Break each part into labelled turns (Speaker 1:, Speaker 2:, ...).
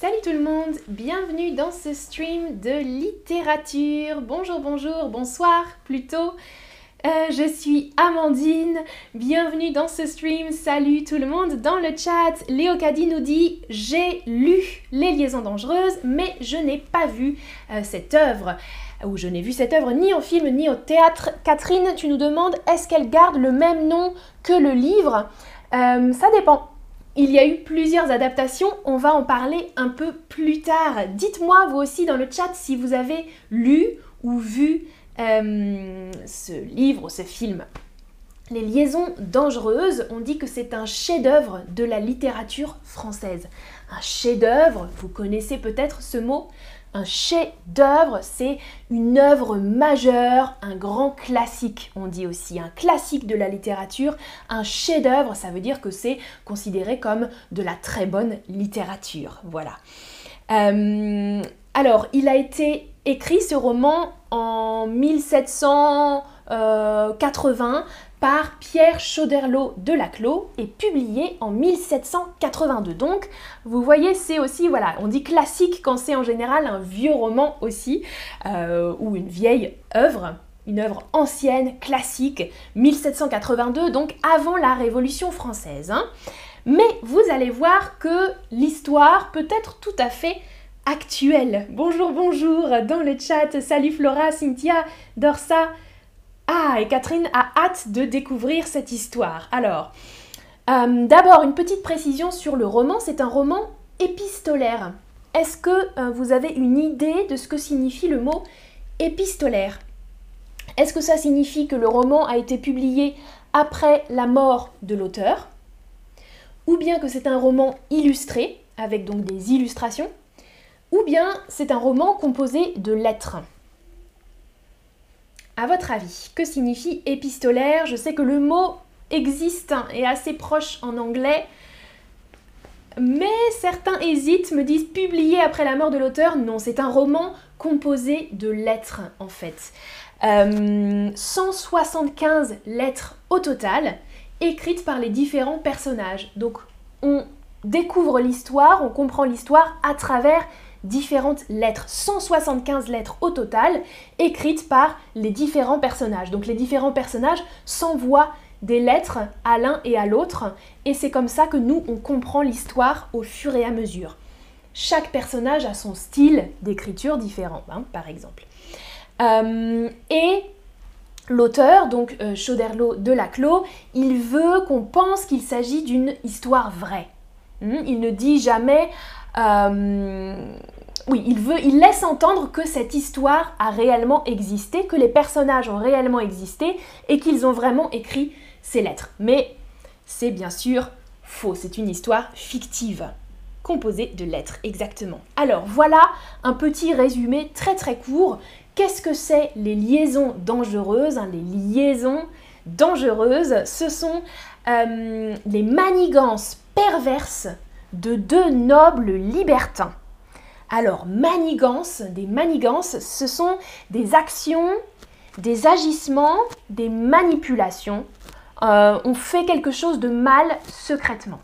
Speaker 1: Salut tout le monde, bienvenue dans ce stream de littérature. Bonjour, bonjour, bonsoir plutôt. Euh, je suis Amandine, bienvenue dans ce stream. Salut tout le monde dans le chat. Léo Caddy nous dit J'ai lu Les Liaisons Dangereuses, mais je n'ai pas vu euh, cette œuvre. Ou je n'ai vu cette œuvre ni en film ni au théâtre. Catherine, tu nous demandes Est-ce qu'elle garde le même nom que le livre? Euh, Ça dépend. Il y a eu plusieurs adaptations, on va en parler un peu plus tard. Dites-moi vous aussi dans le chat si vous avez lu ou vu euh, ce livre ou ce film. Les liaisons dangereuses, on dit que c'est un chef-d'œuvre de la littérature française. Un chef-d'œuvre, vous connaissez peut-être ce mot un chef-d'œuvre, c'est une œuvre majeure, un grand classique, on dit aussi, un classique de la littérature. Un chef-d'œuvre, ça veut dire que c'est considéré comme de la très bonne littérature. Voilà. Euh, alors, il a été écrit ce roman en 1780 par Pierre Chauderlot de Laclos et publié en 1782. Donc, vous voyez, c'est aussi, voilà, on dit classique quand c'est en général un vieux roman aussi, euh, ou une vieille œuvre, une œuvre ancienne, classique, 1782, donc avant la Révolution française. Hein. Mais vous allez voir que l'histoire peut être tout à fait actuelle. Bonjour, bonjour dans le chat. Salut Flora, Cynthia, Dorsa. Ah, et Catherine a hâte de découvrir cette histoire. Alors, euh, d'abord, une petite précision sur le roman. C'est un roman épistolaire. Est-ce que euh, vous avez une idée de ce que signifie le mot épistolaire? Est-ce que ça signifie que le roman a été publié après la mort de l'auteur? Ou bien que c'est un roman illustré, avec donc des illustrations? Ou bien c'est un roman composé de lettres? À votre avis, que signifie épistolaire? Je sais que le mot existe et est assez proche en anglais, mais certains hésitent, me disent publié après la mort de l'auteur? Non, c'est un roman composé de lettres en fait. 175 euh, lettres au total, écrites par les différents personnages. Donc on découvre l'histoire, on comprend l'histoire à travers différentes lettres, 175 lettres au total, écrites par les différents personnages. Donc les différents personnages s'envoient des lettres à l'un et à l'autre, et c'est comme ça que nous, on comprend l'histoire au fur et à mesure. Chaque personnage a son style d'écriture différent, hein, par exemple. Euh, et l'auteur, donc euh, Chauderlot de Laclos, il veut qu'on pense qu'il s'agit d'une histoire vraie. Hmm, il ne dit jamais oui, il veut, il laisse entendre que cette histoire a réellement existé, que les personnages ont réellement existé et qu'ils ont vraiment écrit ces lettres. Mais c'est bien sûr faux, c'est une histoire fictive, composée de lettres, exactement. Alors voilà un petit résumé très très court. Qu'est-ce que c'est les liaisons dangereuses hein, Les liaisons dangereuses, ce sont euh, les manigances perverses de deux nobles libertins. Alors, manigance, des manigances, ce sont des actions, des agissements, des manipulations. Euh, on fait quelque chose de mal secrètement.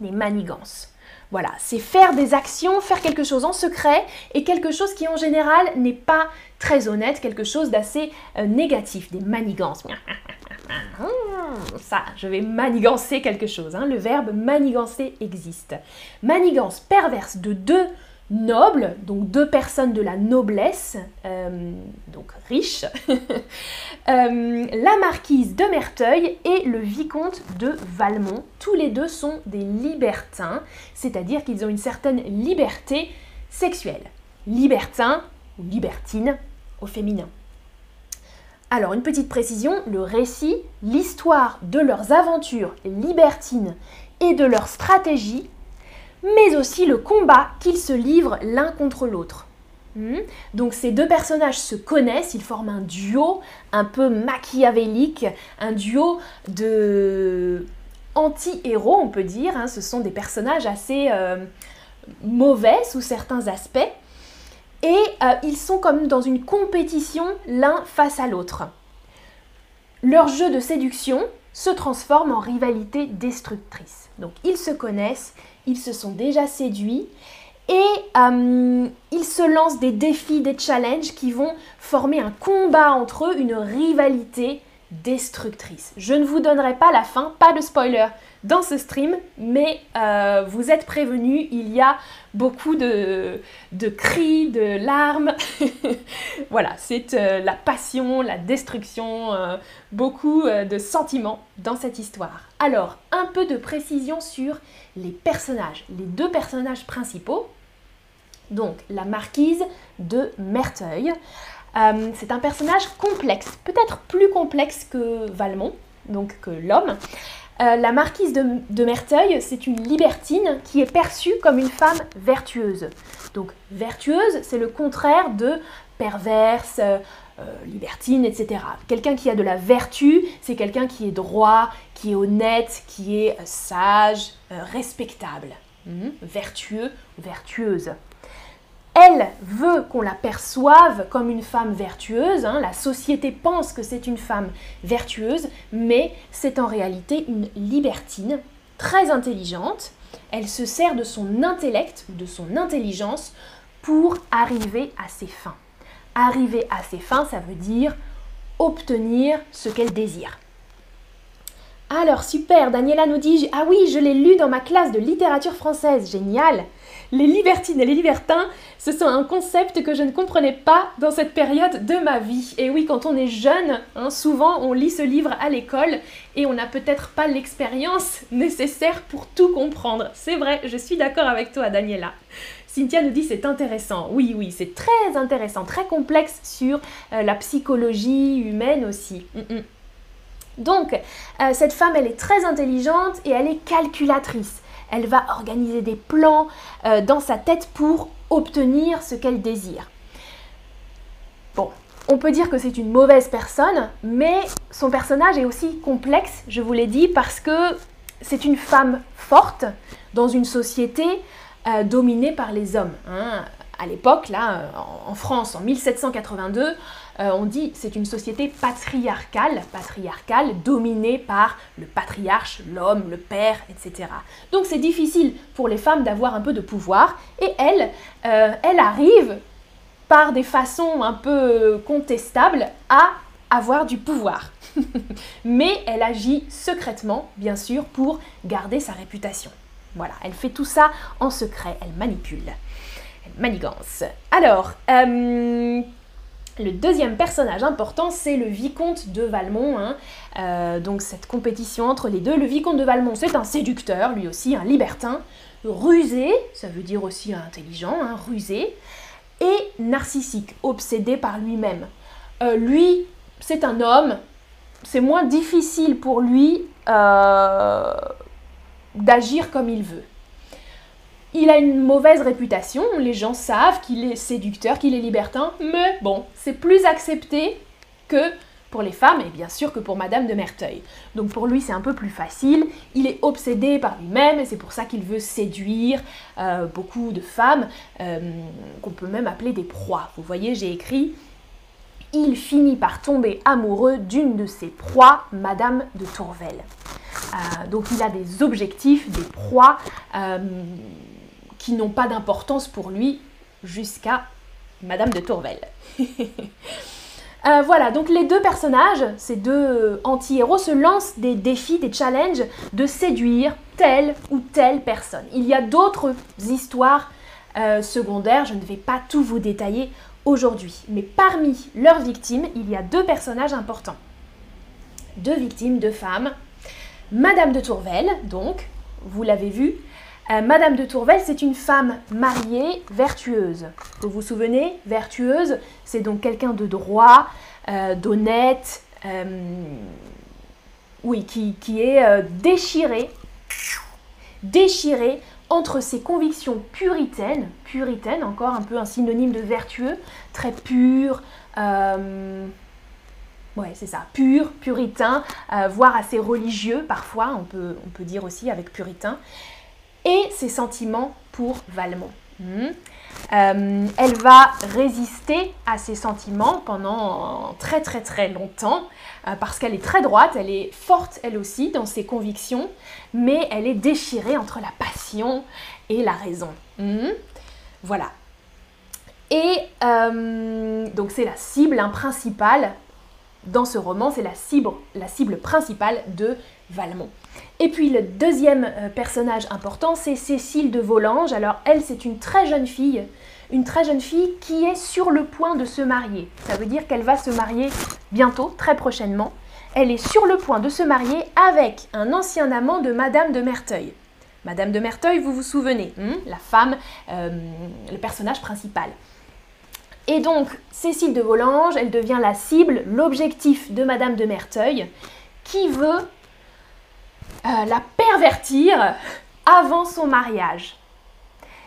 Speaker 1: Des manigances. Voilà, c'est faire des actions, faire quelque chose en secret et quelque chose qui en général n'est pas très honnête, quelque chose d'assez euh, négatif, des manigances. Ça, je vais manigancer quelque chose. Hein. Le verbe manigancer existe. Manigance perverse de deux nobles, donc deux personnes de la noblesse, euh, donc riches, euh, la marquise de Merteuil et le vicomte de Valmont. Tous les deux sont des libertins, c'est-à-dire qu'ils ont une certaine liberté sexuelle. Libertin ou libertine au féminin. Alors, une petite précision, le récit, l'histoire de leurs aventures libertines et de leur stratégie, mais aussi le combat qu'ils se livrent l'un contre l'autre. Hmm? Donc ces deux personnages se connaissent, ils forment un duo un peu machiavélique, un duo de anti-héros on peut dire, hein. ce sont des personnages assez euh, mauvais sous certains aspects, et euh, ils sont comme dans une compétition l'un face à l'autre. Leur jeu de séduction se transforme en rivalité destructrice. Donc ils se connaissent, ils se sont déjà séduits et euh, ils se lancent des défis, des challenges qui vont former un combat entre eux, une rivalité destructrice. Je ne vous donnerai pas la fin, pas de spoiler dans ce stream, mais euh, vous êtes prévenus, il y a beaucoup de, cris, de larmes. voilà, c'est euh, la passion, la destruction, euh, beaucoup de sentiments dans cette histoire. Alors, un peu de précision sur les personnages, les deux personnages principaux. Donc, la marquise de Merteuil. c'est un personnage complexe, peut-être plus complexe que Valmont, donc que l'homme. Euh, la marquise de, Merteuil, c'est une libertine qui est perçue comme une femme vertueuse. Donc vertueuse, c'est le contraire de perverse, euh, euh, libertine, etc. Quelqu'un qui a de la vertu, c'est quelqu'un qui est droit, qui est honnête, qui est sage, respectable. Mhm. Vertueux, vertueuse. Elle veut qu'on la perçoive comme une femme vertueuse, hein. la société pense que c'est une femme vertueuse, mais c'est en réalité une libertine très intelligente. Elle se sert de son intellect, de son intelligence, pour arriver à ses fins. Arriver à ses fins, ça veut dire obtenir ce qu'elle désire. Alors super, Daniela nous dit Ah oui, je l'ai lu dans ma classe de littérature française, génial les libertines et les libertins, ce sont un concept que je ne comprenais pas dans cette période de ma vie. Et oui, quand on est jeune, hein, souvent on lit ce livre à l'école et on n'a peut-être pas l'expérience nécessaire pour tout comprendre. C'est vrai, je suis d'accord avec toi, Daniela. Cynthia nous dit c'est intéressant. Oui, oui, c'est très intéressant, très complexe sur euh, la psychologie humaine aussi. Mm, mm. Donc, euh, cette femme, elle est très intelligente et elle est calculatrice elle va organiser des plans euh, dans sa tête pour obtenir ce qu'elle désire. Bon, on peut dire que c'est une mauvaise personne, mais son personnage est aussi complexe, je vous l'ai dit, parce que c'est une femme forte dans une société euh, dominée par les hommes. Hein. À l'époque, là, en France, en 1782, euh, on dit c'est une société patriarcale, patriarcale, dominée par le patriarche, l'homme, le père, etc. Donc c'est difficile pour les femmes d'avoir un peu de pouvoir, et elle, euh, elle arrive par des façons un peu contestables à avoir du pouvoir. Mais elle agit secrètement, bien sûr, pour garder sa réputation. Voilà, elle fait tout ça en secret, elle manipule. Manigance. Alors, euh, le deuxième personnage important, c'est le vicomte de Valmont. Hein. Euh, donc cette compétition entre les deux. Le vicomte de Valmont, c'est un séducteur, lui aussi, un libertin, rusé, ça veut dire aussi intelligent, hein, rusé, et narcissique, obsédé par lui-même. Euh, lui, c'est un homme, c'est moins difficile pour lui d'agir comme il veut. Il a une mauvaise réputation, les gens savent qu'il est séducteur, qu'il est libertin, mais bon, c'est plus accepté que pour les femmes et bien sûr que pour Madame de Merteuil. Donc pour lui c'est un peu plus facile, il est obsédé par lui-même et c'est pour ça qu'il veut séduire euh, beaucoup de femmes euh, qu'on peut même appeler des proies. Vous voyez j'ai écrit il finit par tomber amoureux d'une de ses proies, Madame de Tourvel. Euh, donc il a des objectifs, des proies qui n'ont pas d'importance pour lui jusqu'à Madame de Tourvel. Euh, voilà, donc les deux personnages, ces deux anti-héros, se lancent des défis, des challenges de séduire telle ou telle personne. Il y a d'autres histoires euh, secondaires, je ne vais pas tout vous détailler aujourd'hui. Mais parmi leurs victimes, il y a deux personnages importants. Deux victimes, deux femmes. Madame de Tourvel, donc, vous l'avez vu, euh, Madame de Tourvel, c'est une femme mariée, vertueuse. Vous vous souvenez, vertueuse, c'est donc quelqu'un de droit, euh, d'honnête, euh, oui, qui, est déchiré, déchiré entre ses convictions puritaines, puritaines, encore un peu un synonyme de vertueux, très pur, ouais, c'est ça, pur, puritain, voire assez religieux parfois, on peut dire aussi avec puritain et ses sentiments pour Valmont. Hmm. Euh, elle va résister à ses sentiments pendant très très très longtemps euh, parce qu'elle est très droite, elle est forte elle aussi dans ses convictions, mais elle est déchirée entre la passion et la raison. Hmm. Voilà. Et euh, donc c'est la cible hein, principale dans ce roman, c'est la cible, la cible principale de Valmont. Et puis le deuxième euh, personnage important, c'est Cécile de Volanges. Alors elle, c'est une très jeune fille, une très jeune fille qui est sur le point de se marier. Ça veut dire qu'elle va se marier bientôt, très prochainement. Elle est sur le point de se marier avec un ancien amant de Madame de Merteuil. Madame de Merteuil, vous vous souvenez, hein, la femme, euh, le personnage principal. Et donc, Cécile de Volanges, elle devient la cible, l'objectif de Madame de Merteuil, qui veut euh, la pervertir avant son mariage.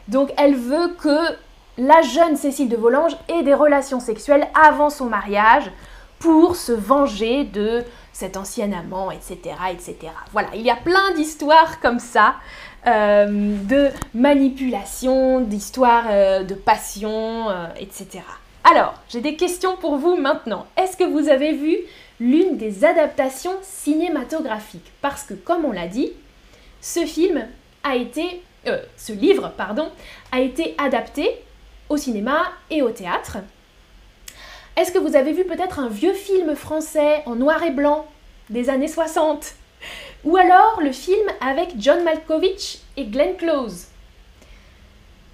Speaker 1: Donc elle veut que la jeune Cécile de Volanges ait des relations sexuelles avant son mariage pour se venger de cet ancien amant, etc. etc. Voilà, il y a plein d'histoires comme ça, euh, de manipulation, d'histoires euh, de passion, etc. Alors, j'ai des questions pour vous maintenant. Est-ce que vous avez vu l'une des adaptations cinématographiques? Parce que, comme on l'a dit, ce film a été, euh, ce livre, pardon, a été adapté au cinéma et au théâtre. Est-ce que vous avez vu peut-être un vieux film français en noir et blanc des années 60 Ou alors le film avec John Malkovich et Glenn Close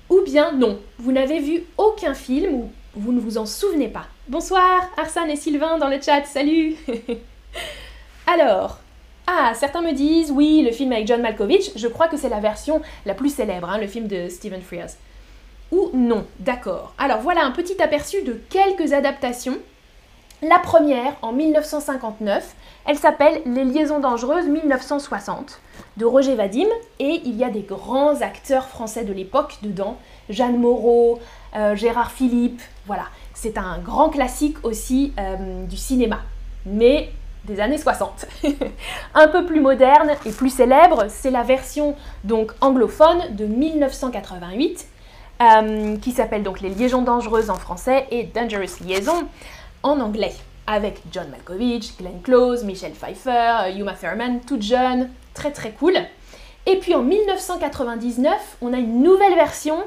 Speaker 1: Ou bien non, vous n'avez vu aucun film ou vous ne vous en souvenez pas. Bonsoir, Arsane et Sylvain dans le chat, salut Alors, ah, certains me disent, oui, le film avec John Malkovich, je crois que c'est la version la plus célèbre, hein, le film de Stephen Frears. Ou non, d'accord. Alors voilà un petit aperçu de quelques adaptations. La première, en 1959, elle s'appelle Les liaisons dangereuses 1960 de Roger Vadim et il y a des grands acteurs français de l'époque dedans. Jeanne Moreau, euh, Gérard Philippe, voilà. C'est un grand classique aussi euh, du cinéma, mais des années 60. un peu plus moderne et plus célèbre, c'est la version donc anglophone de 1988, euh, qui s'appelle donc Les Liaisons dangereuses en français et Dangerous Liaison en anglais, avec John Malkovich, Glenn Close, Michelle Pfeiffer, Yuma Thurman, toute jeune, très très cool. Et puis en 1999, on a une nouvelle version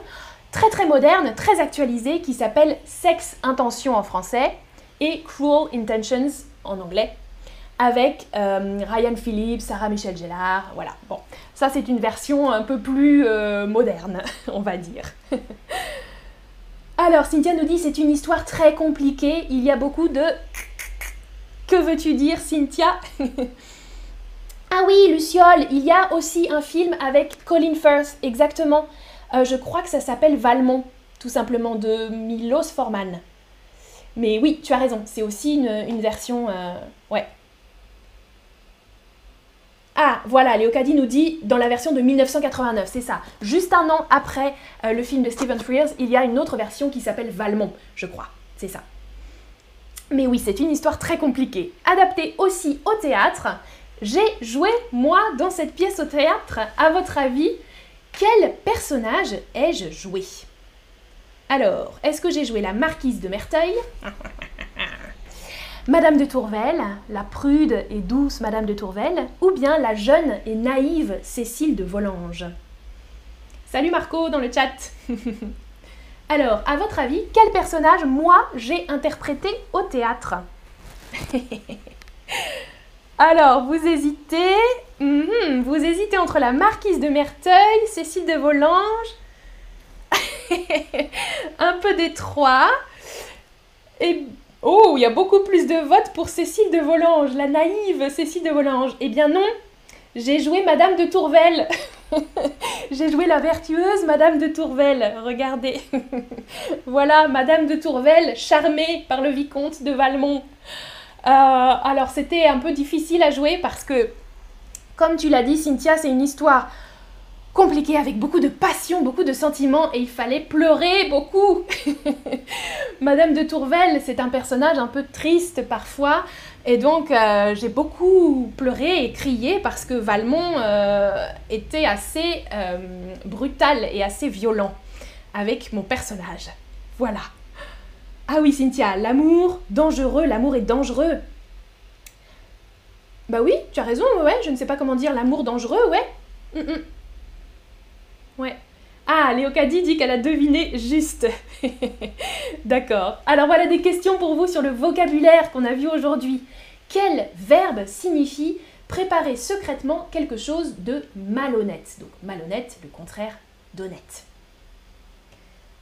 Speaker 1: très très moderne, très actualisé, qui s'appelle Sex Intention en français et Cruel Intentions en anglais, avec euh, Ryan Phillips, Sarah Michelle Gellar, voilà. Bon, ça c'est une version un peu plus euh, moderne, on va dire. Alors, Cynthia nous dit c'est une histoire très compliquée, il y a beaucoup de... Que veux-tu dire, Cynthia? Ah oui, Luciole, il y a aussi un film avec Colin Firth, exactement. Euh, je crois que ça s'appelle Valmont, tout simplement, de Milos Forman. Mais oui, tu as raison, c'est aussi une, version... Euh, ouais. Voilà, Léocadie nous dit dans la version de 1989, c'est ça. Juste un an après euh, le film de Stephen Frears, il y a une autre version qui s'appelle Valmont, je crois. C'est ça. Mais oui, c'est une histoire très compliquée. Adaptée aussi au théâtre. J'ai joué, moi, dans cette pièce au théâtre. À votre avis, quel personnage ai-je joué? Alors, est-ce que j'ai joué la marquise de Merteuil? Madame de Tourvel, la prude et douce Madame de Tourvel, ou bien la jeune et naïve Cécile de Volanges Salut Marco dans le chat Alors, à votre avis, quel personnage, moi, j'ai interprété au théâtre? Alors, vous hésitez. Mhm, vous hésitez entre la marquise de Merteuil, Cécile de Volanges. un peu des trois. Et oh, il y a beaucoup plus de votes pour Cécile de Volanges, la naïve Cécile de Volanges. Eh bien non, j'ai joué Madame de Tourvel. j'ai joué la vertueuse Madame de Tourvel. Regardez. voilà, Madame de Tourvel, charmée par le vicomte de Valmont. Euh, alors c'était un peu difficile à jouer parce que, comme tu l'as dit Cynthia, c'est une histoire compliquée avec beaucoup de passion, beaucoup de sentiments et il fallait pleurer beaucoup. Madame de Tourvel, c'est un personnage un peu triste parfois et donc euh, j'ai beaucoup pleuré et crié parce que Valmont euh, était assez brutal et assez violent. avec mon personnage. Voilà. Ah oui, Cynthia, l'amour, dangereux, l'amour est dangereux. Bah oui, tu as raison, ouais, je ne sais pas comment dire l'amour dangereux, ouais. Mm, mm. Ouais. Ah, Léocadie dit qu'elle a deviné juste. D'accord. Alors voilà des questions pour vous sur le vocabulaire qu'on a vu aujourd'hui. Quel verbe signifie préparer secrètement quelque chose de malhonnête? Donc malhonnête, le contraire d'honnête.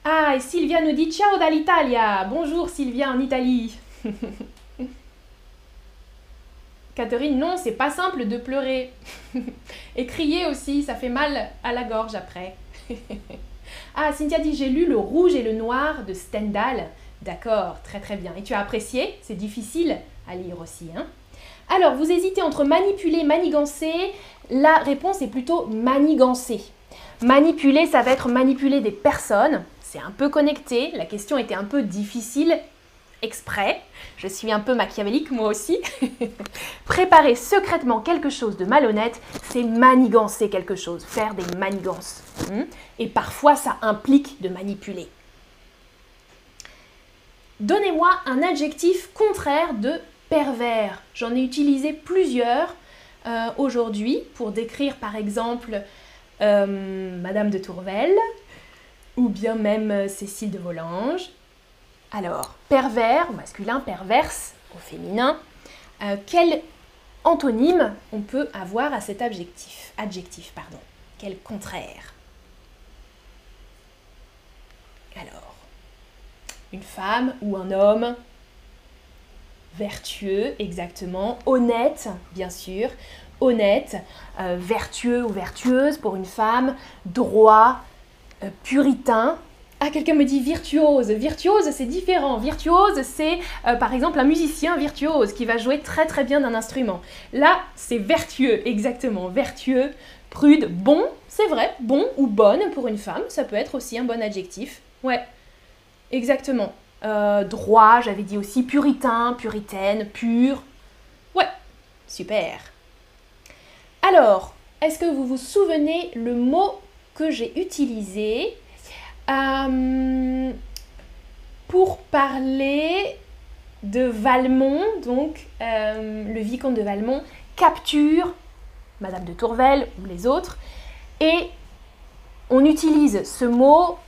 Speaker 1: Ah, et Sylvia nous dit Ciao dall'Italia Bonjour Sylvia en Italie Catherine, non, c'est pas simple de pleurer. et crier aussi, ça fait mal à la gorge après. ah, Cynthia dit J'ai lu Le Rouge et le Noir de Stendhal. D'accord, très très bien. Et tu as apprécié? C'est difficile à lire aussi. Hein Alors, vous hésitez entre manipuler, manigancer. La réponse est plutôt manigancer. Manipuler, ça va être manipuler des personnes. C'est un peu connecté. La question était un peu difficile exprès. Je suis un peu machiavélique moi aussi. Préparer secrètement quelque chose de malhonnête, c'est manigancer quelque chose, faire des manigances. Hmm? Et parfois, ça implique de manipuler. Donnez-moi un adjectif contraire de pervers. J'en ai utilisé plusieurs euh, aujourd'hui pour décrire par exemple euh, Madame de Tourvel ou bien même euh, Cécile de Volanges. Alors, pervers au masculin, perverse au féminin. quel antonyme on peut avoir à cet adjectif Adjectif, pardon? Quel contraire? Alors, une femme ou un homme vertueux, exactement, honnête, bien sûr, honnête, euh, vertueux ou vertueuse pour une femme, droit, euh, puritain. Ah, quelqu'un me dit virtuose. Virtuose, c'est différent. Virtuose, c'est euh, par exemple un musicien virtuose qui va jouer très très bien d'un instrument. Là, c'est vertueux, exactement. Vertueux, prude, bon, c'est vrai, bon ou bonne pour une femme, ça peut être aussi un bon adjectif. Ouais, exactement. Euh, droit, j'avais dit aussi puritain, puritaine, pur. Ouais, super. Alors, est-ce que vous vous souvenez le mot que j'ai utilisé euh, pour parler de Valmont, donc euh, le vicomte de Valmont capture Madame de Tourvel ou les autres, et on utilise ce mot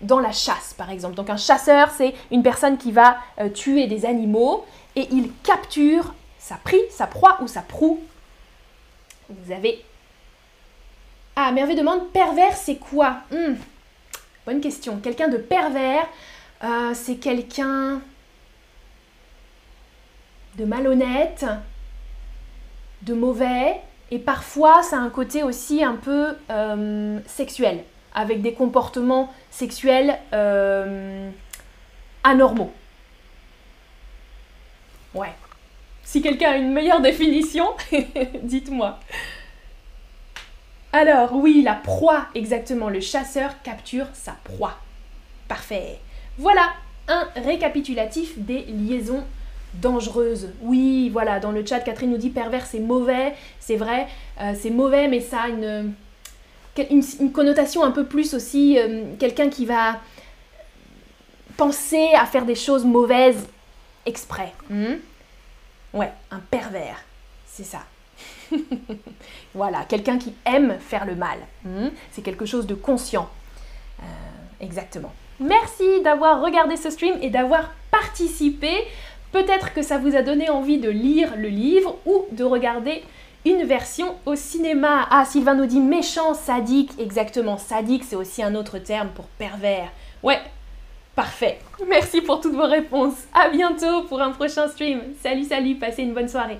Speaker 1: dans la chasse, par exemple. Donc un chasseur, c'est une personne qui va euh, tuer des animaux et il capture sa prie, sa proie ou sa proue. Vous avez... Ah, Merveille demande, pervers, c'est quoi? Hmm, Bonne question. Quelqu'un de pervers, euh, c'est quelqu'un de malhonnête, de mauvais, et parfois ça a un côté aussi un peu euh, sexuel avec des comportements sexuels euh, anormaux. Ouais. Si quelqu'un a une meilleure définition, dites-moi. Alors oui, la proie, exactement. Le chasseur capture sa proie. Parfait. Voilà un récapitulatif des liaisons dangereuses. Oui, voilà, dans le chat, Catherine nous dit pervers, c'est mauvais. C'est vrai, euh, c'est mauvais, mais ça a une, une, connotation un peu plus aussi, euh, quelqu'un qui va penser à faire des choses mauvaises exprès. Hmm? ouais, un pervers, c'est ça. voilà, quelqu'un qui aime faire le mal. Hmm? c'est quelque chose de conscient. Euh, exactement. Merci d'avoir regardé ce stream et d'avoir participé. Peut-être que ça vous a donné envie de lire le livre ou de regarder une version au cinéma. Ah, Sylvain nous dit méchant, sadique. Exactement, sadique, c'est aussi un autre terme pour pervers. Ouais, parfait. Merci pour toutes vos réponses. À bientôt pour un prochain stream. Salut, salut, passez une bonne soirée.